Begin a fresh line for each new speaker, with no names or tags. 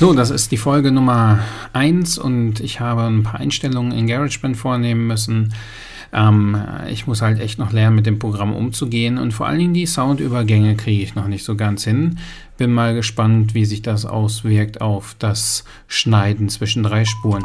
So, das ist die Folge Nummer 1 und ich habe ein paar Einstellungen in GarageBand vornehmen müssen. Ähm, ich muss halt echt noch lernen, mit dem Programm umzugehen und vor allen Dingen die Soundübergänge kriege ich noch nicht so ganz hin. Bin mal gespannt, wie sich das auswirkt auf das Schneiden zwischen drei Spuren.